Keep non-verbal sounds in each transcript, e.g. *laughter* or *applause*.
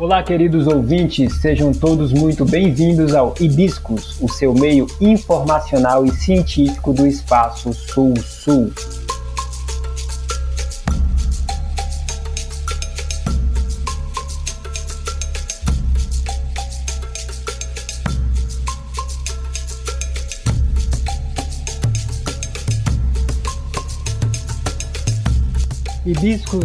Olá, queridos ouvintes, sejam todos muito bem-vindos ao Hibiscos, o seu meio informacional e científico do espaço Sul-Sul.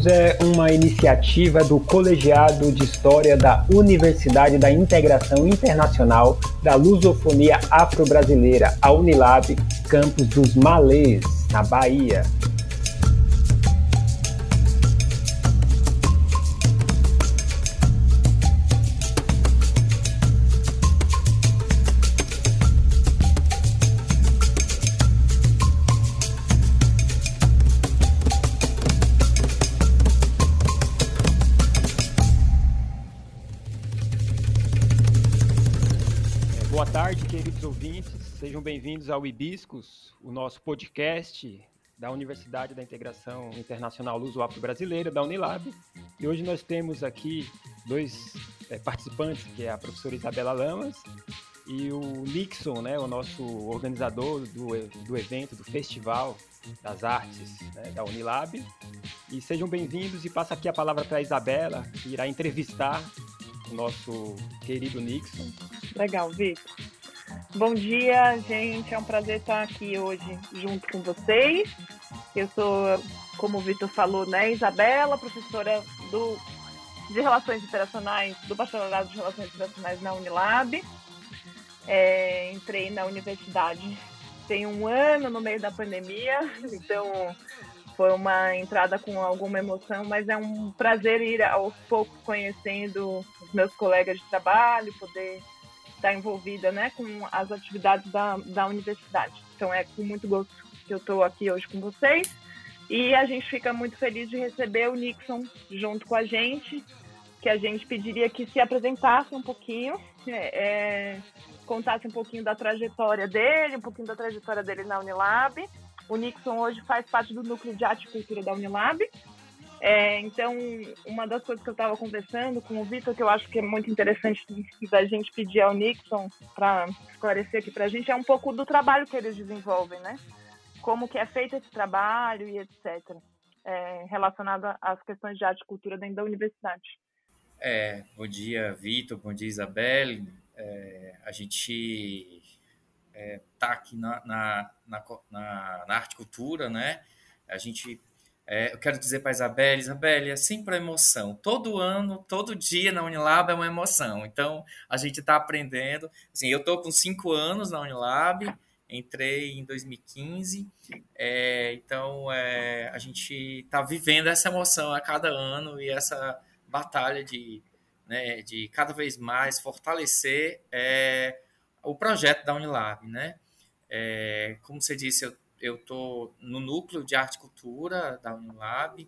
É uma iniciativa do Colegiado de História da Universidade da Integração Internacional da Lusofonia Afro-Brasileira, a Unilab, campus dos Malês, na Bahia. Sejam bem-vindos ao Hibiscos, o nosso podcast da Universidade da Integração Internacional Luso-Afro-Brasileira, da Unilab. E hoje nós temos aqui dois é, participantes, que é a professora Isabela Lamas e o Nixon, né, o nosso organizador do, do evento, do Festival das Artes né, da Unilab. E sejam bem-vindos e passo aqui a palavra para a Isabela, que irá entrevistar o nosso querido Nixon. Legal, Vitor. Bom dia, gente. É um prazer estar aqui hoje junto com vocês. Eu sou, como o Vitor falou, né, Isabela, professora do, de Relações Internacionais, do Bacharelado de Relações Internacionais na Unilab. É, entrei na universidade tem um ano no meio da pandemia, então foi uma entrada com alguma emoção, mas é um prazer ir aos poucos conhecendo os meus colegas de trabalho, poder está envolvida né, com as atividades da, da universidade. Então é com muito gosto que eu estou aqui hoje com vocês. E a gente fica muito feliz de receber o Nixon junto com a gente, que a gente pediria que se apresentasse um pouquinho, é, é, contasse um pouquinho da trajetória dele, um pouquinho da trajetória dele na Unilab. O Nixon hoje faz parte do núcleo de arte e cultura da Unilab é, então, uma das coisas que eu estava conversando com o Vitor, que eu acho que é muito interessante da gente pedir ao Nixon para esclarecer aqui para a gente, é um pouco do trabalho que eles desenvolvem, né? Como que é feito esse trabalho e etc. É, relacionado às questões de arte e cultura dentro da universidade. É, bom dia, Vitor, bom dia, Isabelle. É, a gente está é, aqui na, na, na, na arte e cultura, né? A gente é, eu quero dizer para a Isabelle, Isabelle, é sempre a emoção. Todo ano, todo dia na Unilab é uma emoção. Então, a gente está aprendendo. Assim, eu estou com cinco anos na Unilab, entrei em 2015. É, então, é, a gente está vivendo essa emoção a cada ano e essa batalha de, né, de cada vez mais fortalecer é, o projeto da Unilab. Né? É, como você disse, eu eu estou no núcleo de arte e cultura da Unilab,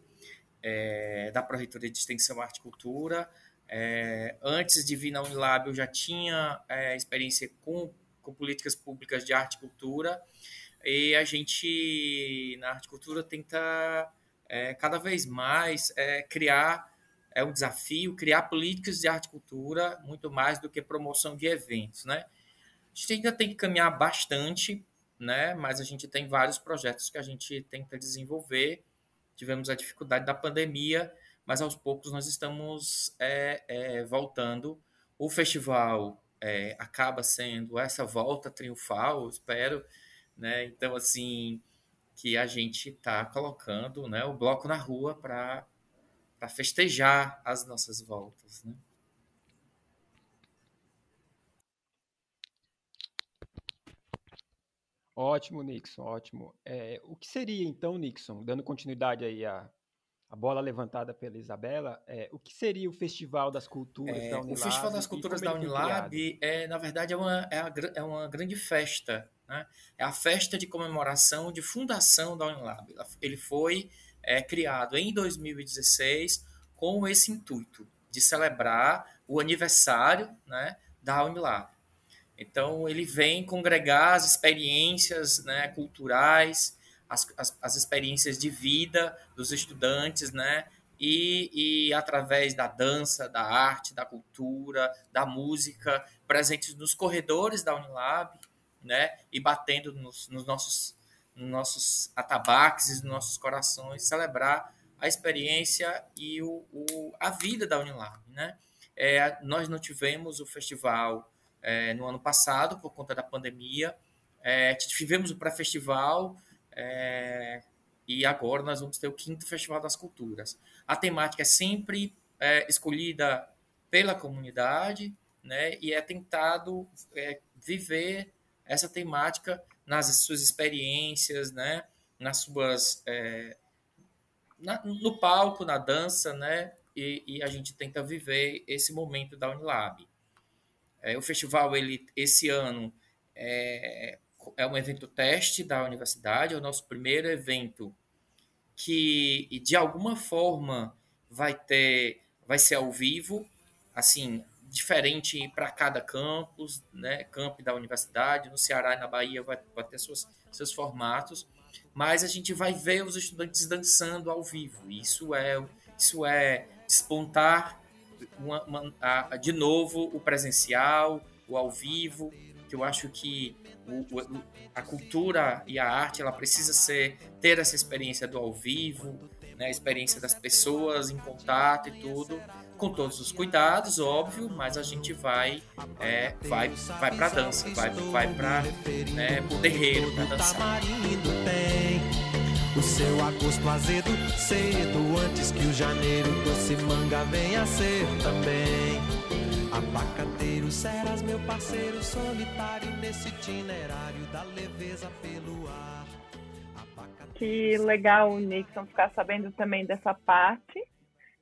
é, da Proreitoria de Extensão Arte e Cultura. É, antes de vir na Unilab, eu já tinha é, experiência com, com políticas públicas de arte e cultura, e a gente, na arte e cultura, tenta é, cada vez mais é, criar é um desafio criar políticas de arte e cultura muito mais do que promoção de eventos, né? A gente ainda tem que caminhar bastante né? Mas a gente tem vários projetos que a gente tenta desenvolver. Tivemos a dificuldade da pandemia, mas aos poucos nós estamos é, é, voltando. O festival é, acaba sendo essa volta triunfal, espero, né? Então, assim, que a gente está colocando né, o bloco na rua para festejar as nossas voltas, né? Ótimo, Nixon, ótimo. É, o que seria então, Nixon, dando continuidade aí à, à bola levantada pela Isabela, é, o que seria o Festival das Culturas é, da Unilab? O Festival das Culturas da Unilab, é, na verdade, é uma, é, a, é uma grande festa. Né? É a festa de comemoração de fundação da Unilab. Ele foi é, criado em 2016 com esse intuito de celebrar o aniversário né, da Unilab. Então, ele vem congregar as experiências né, culturais, as, as, as, experiências de vida dos estudantes, né, e, e através da dança, da arte, da cultura, da música, presentes nos corredores da Unilab, né, e batendo nos, nos nossos, nos nossos atabaques nos nossos corações, celebrar a experiência e o, o a vida da Unilab. Né? É, nós não tivemos o festival é, no ano passado, por conta da pandemia, é, tivemos o pré-festival, é, e agora nós vamos ter o quinto Festival das Culturas. A temática é sempre é, escolhida pela comunidade, né, e é tentado é, viver essa temática nas suas experiências, né, nas suas é, na, no palco, na dança, né, e, e, a gente tenta viver esse momento da Unilab. É, o festival ele esse ano é, é um evento teste da universidade, é o nosso primeiro evento que de alguma forma vai ter vai ser ao vivo, assim, diferente para cada campus, né, campo da universidade, no Ceará e na Bahia vai, vai ter suas, seus formatos, mas a gente vai ver os estudantes dançando ao vivo. Isso é isso é despontar uma, uma, a, de novo o presencial, o ao vivo, que eu acho que o, o, a cultura e a arte ela precisa ser ter essa experiência do ao vivo, né, a experiência das pessoas em contato e tudo, com todos os cuidados, óbvio, mas a gente vai é, vai vai para dança, vai vai para né, o terreiro para dançar. O seu agosto azedo cedo antes que o janeiro doce manga venha ser também. Abacateiro, serás meu parceiro solitário nesse itinerário da leveza pelo ar. Que legal, Nixon, ficar sabendo também dessa parte,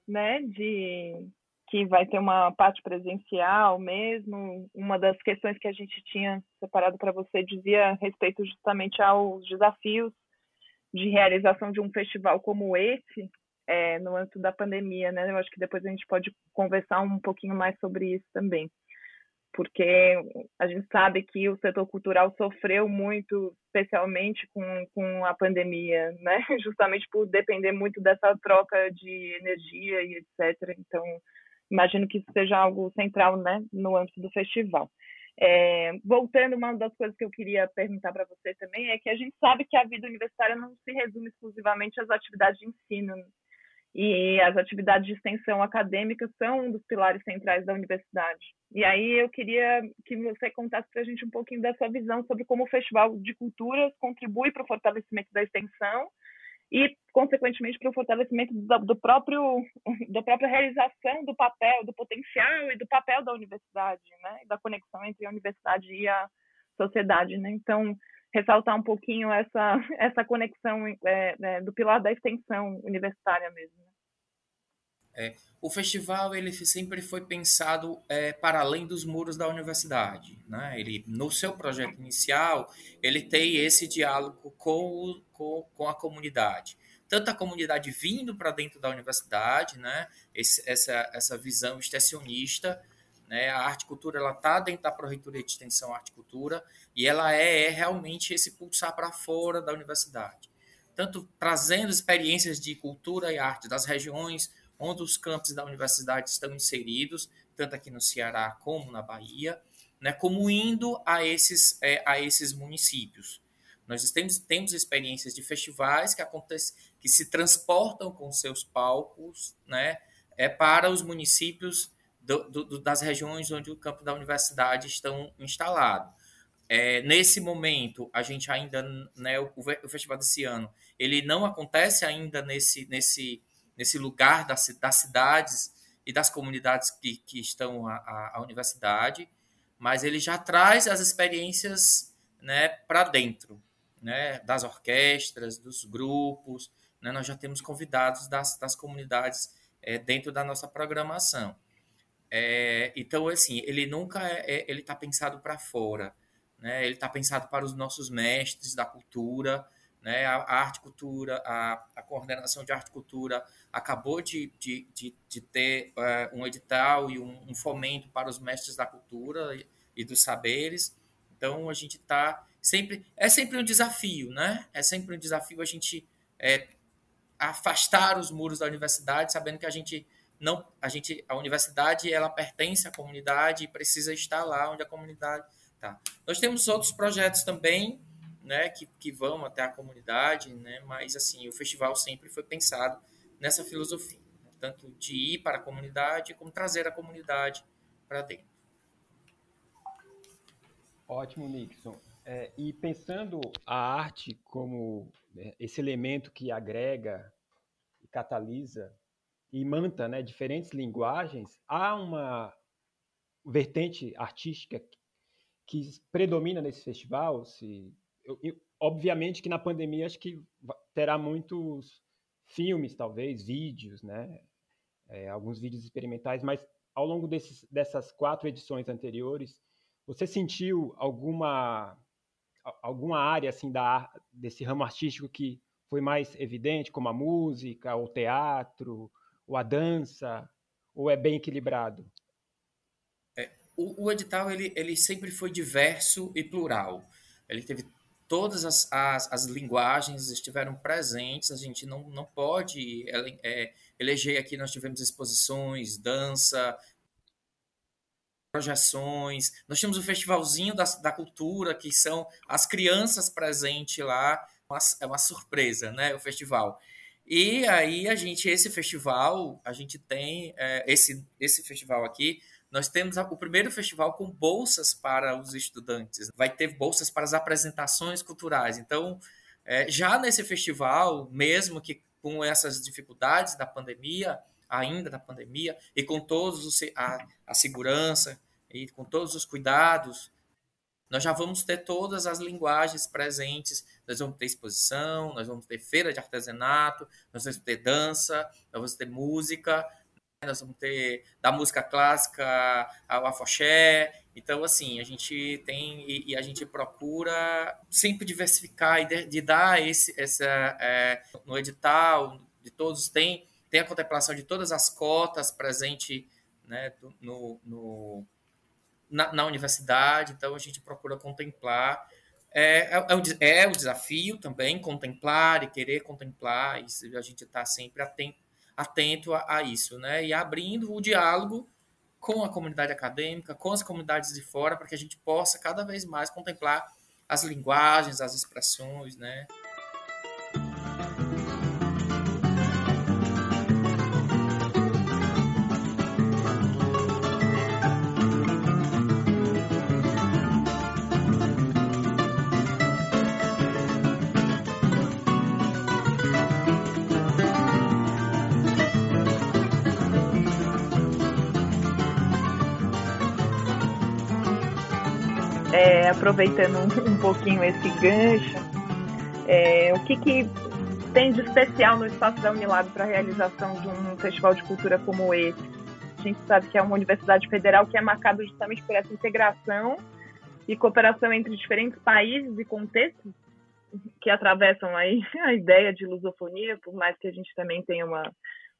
né, de que vai ter uma parte presencial mesmo. Uma das questões que a gente tinha separado para você dizia respeito justamente aos desafios de realização de um festival como esse, é, no âmbito da pandemia, né? Eu acho que depois a gente pode conversar um pouquinho mais sobre isso também, porque a gente sabe que o setor cultural sofreu muito, especialmente com, com a pandemia, né? *laughs* Justamente por depender muito dessa troca de energia e etc. Então, imagino que isso seja algo central, né, no âmbito do festival. É, voltando, uma das coisas que eu queria perguntar para você também é que a gente sabe que a vida universitária não se resume exclusivamente às atividades de ensino, e as atividades de extensão acadêmica são um dos pilares centrais da universidade. E aí eu queria que você contasse para a gente um pouquinho da sua visão sobre como o Festival de Culturas contribui para o fortalecimento da extensão e, consequentemente, para o fortalecimento do, do, próprio da própria realização do papel, do potencial e do papel da universidade, né? Da conexão entre a universidade e a sociedade, né? Então, ressaltar um pouquinho essa, *laughs* essa conexão é, é, do pilar da extensão universitária mesmo. Né? É, o festival ele sempre foi pensado é, para além dos muros da universidade. Né? Ele, no seu projeto inicial, ele tem esse diálogo com, com, com a comunidade. Tanto a comunidade vindo para dentro da universidade, né? Esse, essa, essa visão extensionista, né? A arte cultura ela está dentro da Proreitoria de Extensão Arte Cultura e ela é, é realmente esse pulsar para fora da universidade. Tanto trazendo experiências de cultura e arte das regiões onde os campos da universidade estão inseridos, tanto aqui no Ceará como na Bahia, né, como indo a esses, é, a esses municípios. Nós temos, temos experiências de festivais que, acontece, que se transportam com seus palcos né, é, para os municípios do, do, das regiões onde o campo da universidade estão instalados. É, nesse momento, a gente ainda, né, o, o, festival desse ano, ele não acontece ainda nesse, nesse, nesse lugar das, das cidades e das comunidades que, que estão à, universidade, mas ele já traz as experiências né, para dentro, né, das orquestras, dos grupos, né, nós já temos convidados das, das comunidades é, dentro da nossa programação. É, então, assim, ele nunca é, é ele está pensado para fora, né? Ele está pensado para os nossos mestres da cultura, né? A, a arte cultura, a, a coordenação de arte cultura acabou de, de, de, de ter é, um edital e um, um, fomento para os mestres da cultura e, e dos saberes. Então, a gente está sempre é sempre um desafio, né? É sempre um desafio a gente é, afastar os muros da universidade, sabendo que a gente não, a gente, a universidade ela pertence à comunidade e precisa estar lá onde a comunidade está. Nós temos outros projetos também, né, que, que vão até a comunidade, né, mas assim o festival sempre foi pensado nessa filosofia, né, tanto de ir para a comunidade como trazer a comunidade para dentro. Ótimo, Nixon. É, e pensando a arte como né, esse elemento que agrega catalisa e manta né, diferentes linguagens, há uma vertente artística que predomina nesse festival. Se, eu, eu, obviamente que na pandemia acho que terá muitos filmes, talvez, vídeos, né? É, alguns vídeos experimentais, mas ao longo desses, dessas quatro edições anteriores, você sentiu alguma alguma área assim da desse ramo artístico que foi mais evidente, como a música, o teatro, ou a dança, ou é bem equilibrado? É, o, o, edital ele, ele sempre foi diverso e plural. Ele teve todas as, as, as linguagens estiveram presentes. A gente não, não pode é, eleger aqui. Nós tivemos exposições, dança, projeções. Nós tínhamos o festivalzinho da, da cultura, que são as crianças presentes lá. Uma, é uma surpresa, né? O festival. E aí a gente, esse festival, a gente tem é, esse, esse festival aqui, nós temos o primeiro festival com bolsas para os estudantes. Vai ter bolsas para as apresentações culturais. Então, é, já nesse festival, mesmo que com essas dificuldades da pandemia, ainda da pandemia, e com todos os, a, a segurança e com todos os cuidados, nós já vamos ter todas as linguagens presentes. Nós vamos ter exposição, nós vamos ter feira de artesanato, nós vamos ter dança, nós vamos ter música, nós vamos ter da música clássica ao afoxé. Então, assim, a gente tem e, e a gente procura sempre diversificar e de, de dar esse, essa, é, no edital de todos tem, tem a contemplação de todas as cotas presente né, no, no na, na universidade, então a gente procura contemplar. É, é, é, o, é o desafio também, contemplar e querer contemplar, e a gente está sempre atento, atento a, a, isso, né? E abrindo o diálogo com a comunidade acadêmica, com as comunidades de fora, para que a gente possa cada vez mais contemplar as linguagens, as expressões, né? Aproveitando um, um pouquinho esse gancho, é, o que, que tem de especial no espaço da Unilab para a realização de um festival de cultura como esse? A gente sabe que é uma universidade federal que é marcada justamente por essa integração e cooperação entre diferentes países e contextos que atravessam aí a ideia de lusofonia, por mais que a gente também tenha uma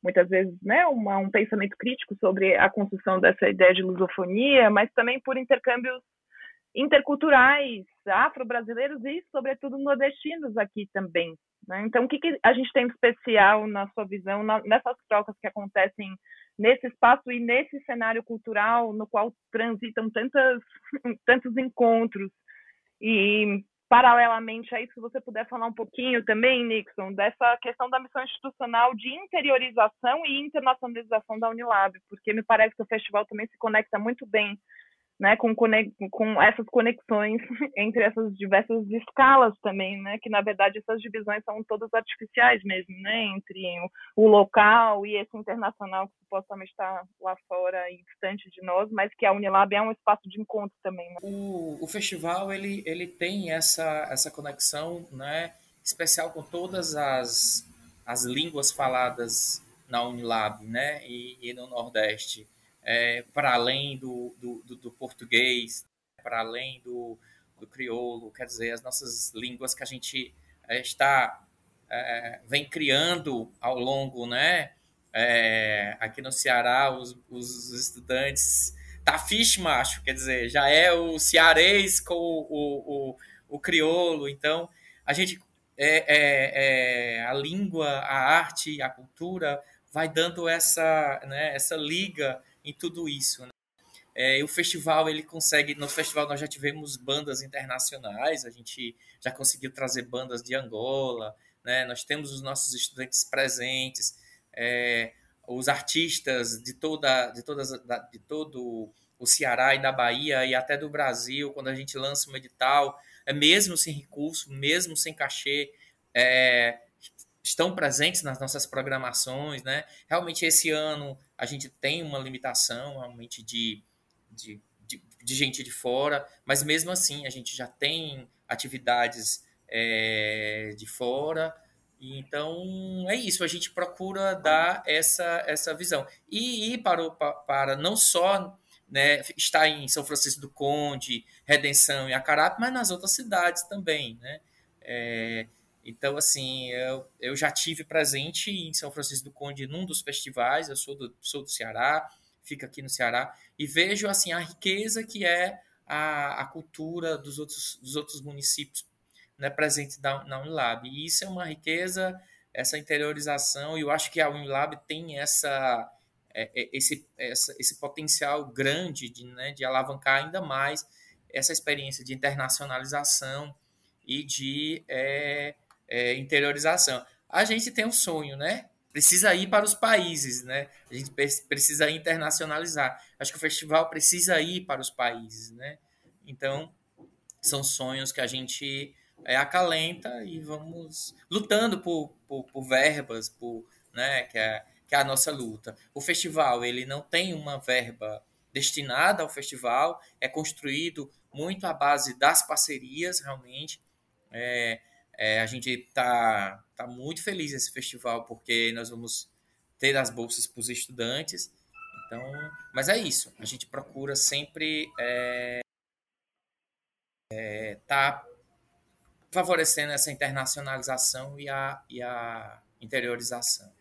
muitas vezes né, uma, um pensamento crítico sobre a construção dessa ideia de lusofonia, mas também por intercâmbios interculturais, afro-brasileiros e, sobretudo, nordestinos aqui também. Né? Então, o que, que, a gente tem de especial, na sua visão, na, nessas trocas que acontecem nesse espaço e nesse cenário cultural no qual transitam tantas, *laughs* tantos encontros? E, paralelamente a isso, se você puder falar um pouquinho também, Nixon, dessa questão da missão institucional de interiorização e internacionalização da Unilab, porque me parece que o festival também se conecta muito bem né, com, com essas conexões *laughs* entre essas diversas escalas também, né, que na verdade essas divisões são todas artificiais mesmo, né, entre o, local e esse internacional que supostamente está lá fora e distante de nós, mas que a Unilab é um espaço de encontro também. Né? O, o festival ele, ele tem essa, essa conexão, né, especial com todas as, as línguas faladas na Unilab, né, e, e no Nordeste é, para além do, do, do, do português, para além do, do crioulo, quer dizer, as nossas línguas que a gente é, está é, vem criando ao longo, né? É, aqui no Ceará, os, os estudantes tafish macho, quer dizer, já é o cearês com o, o, o, o crioulo, então a gente é, é, é, a língua, a arte, a cultura vai dando essa, né, essa liga em tudo isso. Né? É, o festival ele consegue, no festival nós já tivemos bandas internacionais, a gente já conseguiu trazer bandas de Angola, né? Nós temos os nossos estudantes presentes, é, os artistas de toda, de todas, de todo o Ceará e da Bahia e até do Brasil, quando a gente lança um edital, é mesmo sem recurso, mesmo sem cachê, é, estão presentes nas nossas programações, né? Realmente esse ano a gente tem uma limitação realmente de, de, de, de gente de fora, mas mesmo assim a gente já tem atividades é, de fora. Então é isso, a gente procura dar essa, essa visão. E ir para, o, para não só né, estar em São Francisco do Conde, Redenção e Acarape, mas nas outras cidades também. Né? É, então, assim, eu, eu já tive presente em São Francisco do Conde num dos festivais, eu sou do, sou do Ceará, fico aqui no Ceará, e vejo assim a riqueza que é a, a cultura dos outros, dos outros municípios né, presente na, na Unilab. E isso é uma riqueza, essa interiorização, e eu acho que a Unilab tem essa, é, é, esse, essa, esse potencial grande de, né, de alavancar ainda mais essa experiência de internacionalização e de é, é, interiorização. A gente tem um sonho, né? Precisa ir para os países, né? A gente precisa internacionalizar. Acho que o festival precisa ir para os países, né? Então, são sonhos que a gente é, acalenta e vamos lutando por, por, por verbas, por, né, que é, que é a nossa luta. O festival ele não tem uma verba destinada ao festival, é construído muito à base das parcerias, realmente. É, é, a gente está tá muito feliz nesse festival, porque nós vamos ter as bolsas para os estudantes. Então, mas é isso, a gente procura sempre é, é, tá favorecendo essa internacionalização e a, e a interiorização.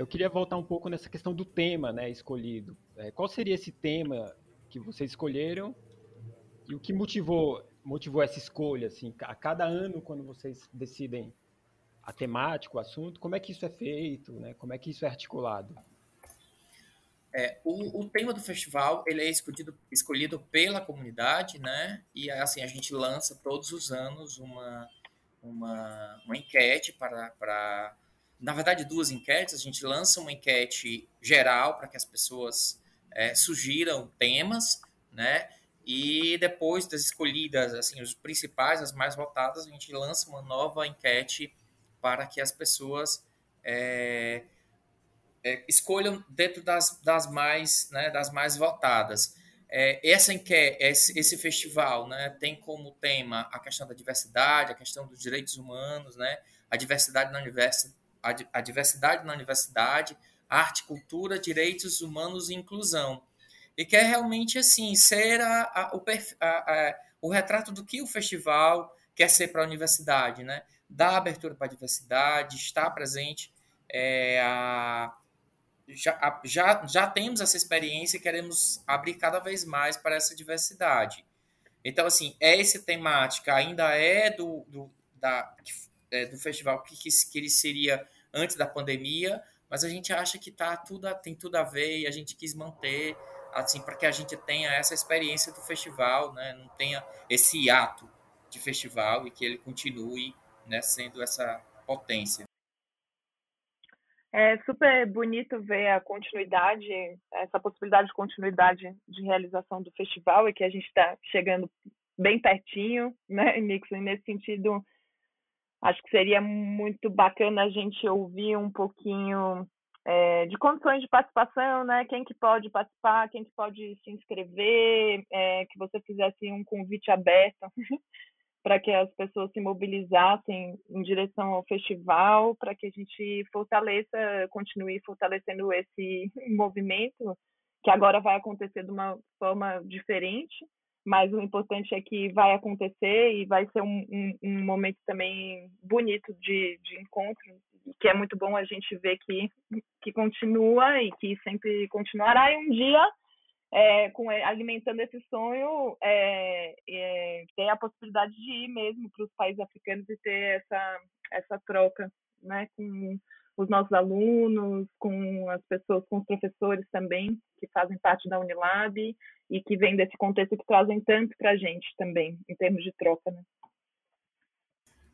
Eu queria voltar um pouco nessa questão do tema, né, escolhido. É, qual seria esse tema que vocês escolheram e o que motivou motivou essa escolha, assim, a cada ano quando vocês decidem a temática, o assunto, como é que isso é feito, né? Como é que isso é articulado? É, o, o, tema do festival ele é escolhido, escolhido pela comunidade, né? E assim a gente lança todos os anos uma, uma, uma enquete para, para na verdade, duas enquetes. A gente lança uma enquete geral para que as pessoas é, sugiram temas, né? E depois das escolhidas, assim, os principais, as mais votadas, a gente lança uma nova enquete para que as pessoas é, é, escolham dentro das, das mais, né, das mais votadas. É, essa enquete, esse, esse festival, né, tem como tema a questão da diversidade, a questão dos direitos humanos, né, a diversidade na universidade a diversidade na universidade, arte, cultura, direitos humanos e inclusão. E quer realmente assim ser a, a, o, a, o retrato do que o festival quer ser para a universidade, né? Dar abertura para a diversidade, estar presente. É, já, já, já temos essa experiência e queremos abrir cada vez mais para essa diversidade. Então, assim, essa temática ainda é do, do, da, é, do festival que, que, que ele seria antes da pandemia, mas a gente acha que tá tudo, tem tudo a ver e a gente quis manter assim para que a gente tenha essa experiência do festival, né? Não tenha esse ato de festival e que ele continue, né, sendo essa potência. É super bonito ver a continuidade, essa possibilidade de continuidade de realização do festival e que a gente está chegando bem pertinho, né, Nixon? Nesse sentido, acho que seria muito bacana a gente ouvir um pouquinho é, de condições de participação, né? Quem que pode participar, quem que pode se inscrever, é, que você fizesse um convite aberto *laughs* para que as pessoas se mobilizassem em direção ao festival, para que a gente fortaleça, continue fortalecendo esse *laughs* movimento, que agora vai acontecer de uma forma diferente, mas o importante é que vai acontecer e vai ser um, um, um momento também bonito de, de encontro, que é muito bom a gente ver que, que continua e que sempre continuará. E um dia é, com, alimentando esse sonho, é, é, ter a possibilidade de ir mesmo para os países africanos e ter essa, essa troca né, com os nossos alunos, com as pessoas, com os professores também, que fazem parte da Unilab e que vêm desse contexto que trazem tanto para a gente também, em termos de troca. Né?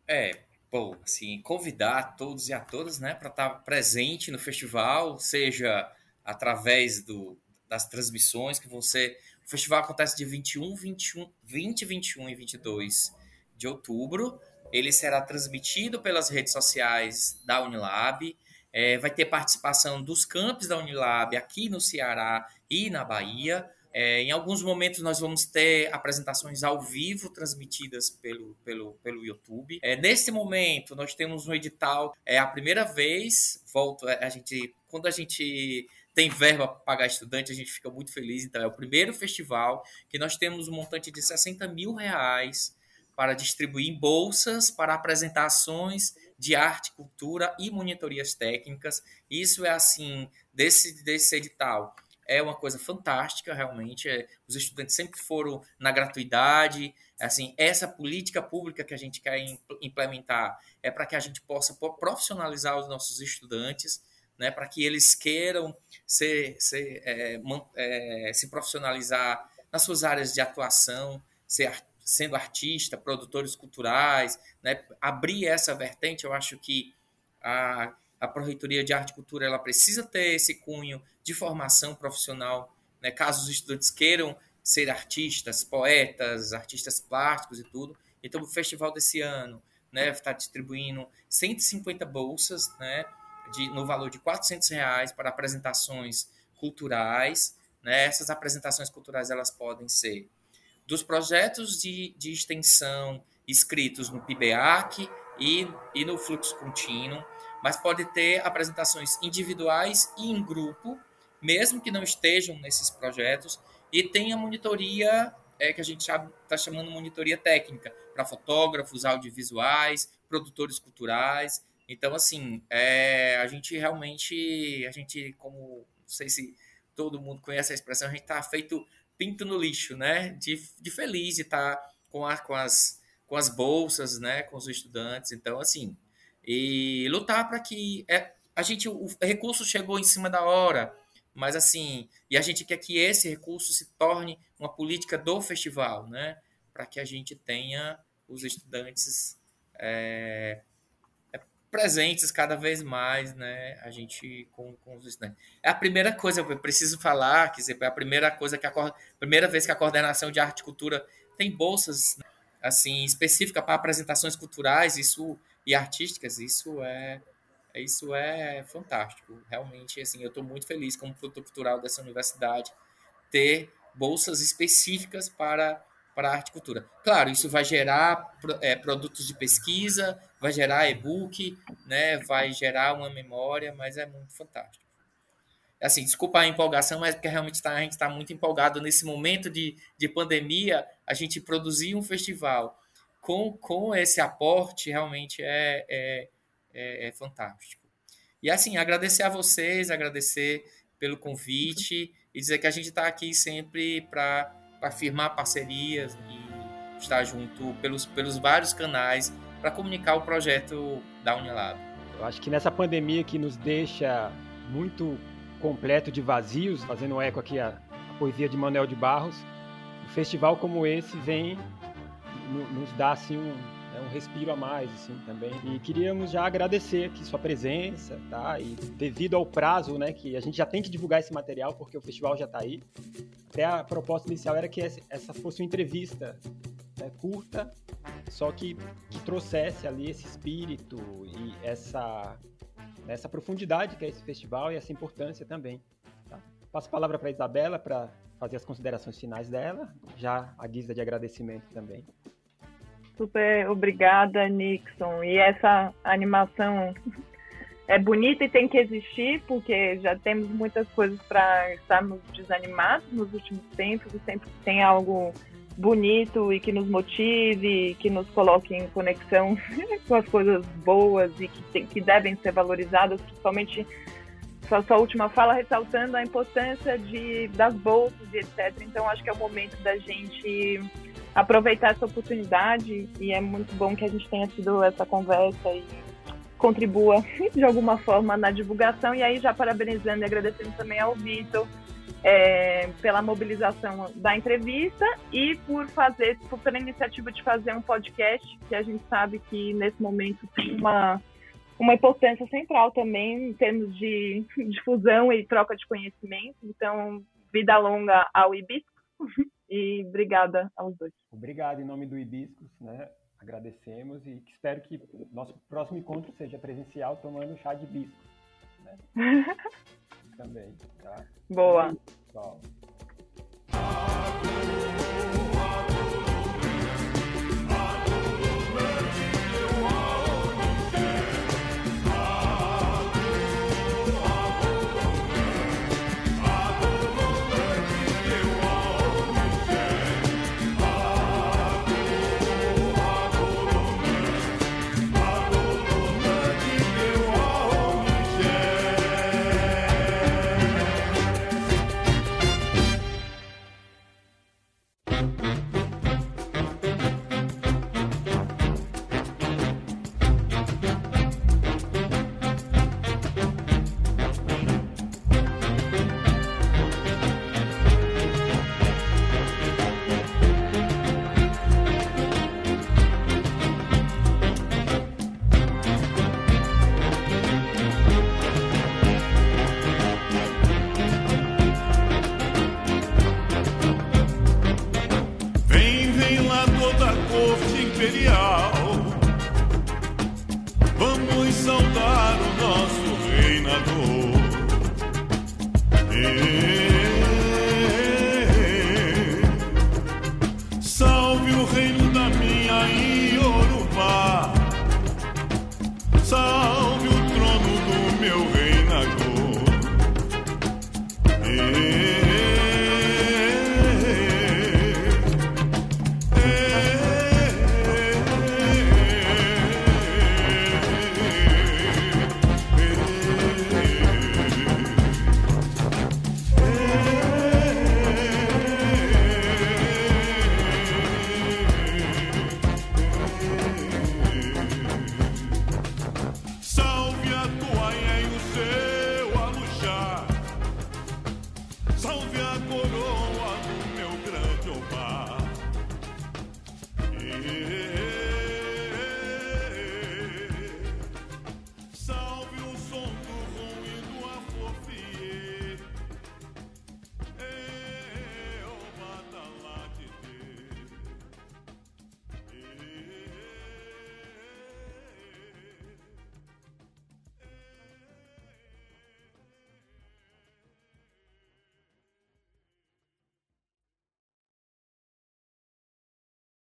É, bom, assim, convidar todos e a todas né, para estar presente no festival, seja através do, das transmissões que ser. O festival acontece de 21, 21, 20, 21 e 22 de outubro. Ele será transmitido pelas redes sociais da Unilab. É, vai ter participação dos campos da Unilab aqui no Ceará e na Bahia. É, em alguns momentos nós vamos ter apresentações ao vivo transmitidas pelo, pelo, pelo YouTube. É, nesse momento nós temos um edital, é a primeira vez, volto, é, a gente, quando a gente tem verba para pagar estudante, a gente fica muito feliz. Então, é o primeiro festival que nós temos um montante de 60 mil reais para distribuir bolsas para apresentações de arte, cultura e monitorias técnicas. Isso é assim, desse, desse edital. É uma coisa fantástica, realmente. É, os estudantes sempre foram na gratuidade. Assim, essa política pública que a gente quer implementar é para que a gente possa profissionalizar os nossos estudantes né, para que eles queiram ser, ser, é, é, se profissionalizar nas suas áreas de atuação, ser, sendo artista, produtores culturais, né, abrir essa vertente, eu acho que a, a Proreitoria de Arte e Cultura ela precisa ter esse cunho de formação profissional, né, caso os estudantes queiram ser artistas, poetas, artistas plásticos e tudo. Então, o festival desse ano né, está distribuindo 150 bolsas, né, de, no valor de 400 reais para apresentações culturais. Né? Essas apresentações culturais elas podem ser dos projetos de, de extensão escritos no PIBEAC e, e no fluxo contínuo, mas pode ter apresentações individuais e em grupo, mesmo que não estejam nesses projetos, e tem a monitoria é, que a gente está chamando monitoria técnica para fotógrafos, audiovisuais, produtores culturais. Então, assim, é, a gente realmente, a gente, como, não sei se todo mundo conhece a expressão, a gente tá feito pinto no lixo, né? De, de feliz de estar tá com, com, as, com as bolsas, né? Com os estudantes. Então, assim, e lutar para que é, a gente, o recurso chegou em cima da hora, mas assim, e a gente quer que esse recurso se torne uma política do festival, né? Para que a gente tenha os estudantes é, presentes cada vez mais, né? A gente com, com os estudantes. É a primeira coisa que eu preciso falar, quer dizer, é a primeira coisa que a primeira vez que a coordenação de arte e cultura tem bolsas assim específica para apresentações culturais, isso e artísticas, isso é isso é fantástico. Realmente, assim, eu estou muito feliz como produtor cultural dessa universidade ter bolsas específicas para para a arte e cultura. Claro, isso vai gerar é, produtos de pesquisa, vai gerar e-book, né, vai gerar uma memória, mas é muito fantástico. Assim, desculpa a empolgação, mas porque realmente tá, a gente está muito empolgado nesse momento de, de pandemia, a gente produzir um festival com, com esse aporte realmente é, é, é, é fantástico. E assim, agradecer a vocês, agradecer pelo convite e dizer que a gente está aqui sempre para firmar parcerias e estar junto pelos, pelos vários canais para comunicar o projeto da Unilab. Eu acho que nessa pandemia que nos deixa muito completo de vazios, fazendo eco aqui a, a poesia de Manuel de Barros, um festival como esse vem nos dá assim um, é um respiro a mais, assim, também. E queríamos já agradecer aqui sua presença, tá? E devido ao prazo, né, que a gente já tem que divulgar esse material, porque o festival já está aí. Até a proposta inicial era que essa fosse uma entrevista né, curta, só que, que trouxesse ali esse espírito e essa, essa profundidade que é esse festival e essa importância também. Tá? Passo a palavra para a Isabela para fazer as considerações finais dela, já a guisa de agradecimento também. Super obrigada, Nixon. E essa animação é bonita e tem que existir, porque já temos muitas coisas para estarmos desanimados nos últimos tempos, e sempre tem algo bonito e que nos motive, que nos coloque em conexão *laughs* com as coisas boas e que, tem, que devem ser valorizadas, principalmente sua, sua última fala ressaltando a importância de, das bolsas e etc. Então, acho que é o momento da gente aproveitar essa oportunidade e é muito bom que a gente tenha tido essa conversa e contribua de alguma forma na divulgação. E aí, já parabenizando e agradecendo também ao Vitor é, pela mobilização da entrevista e por fazer, por, pela iniciativa de fazer um podcast, que a gente sabe que nesse momento tem uma, uma importância central também em termos de *laughs* difusão e troca de conhecimento. Então, vida longa ao Ibisco. *laughs* E obrigada aos dois. Obrigado em nome do Hibiscos, né? Agradecemos e espero que nosso próximo encontro seja presencial tomando chá de hibisco. Né? *laughs* Também, tá? Boa.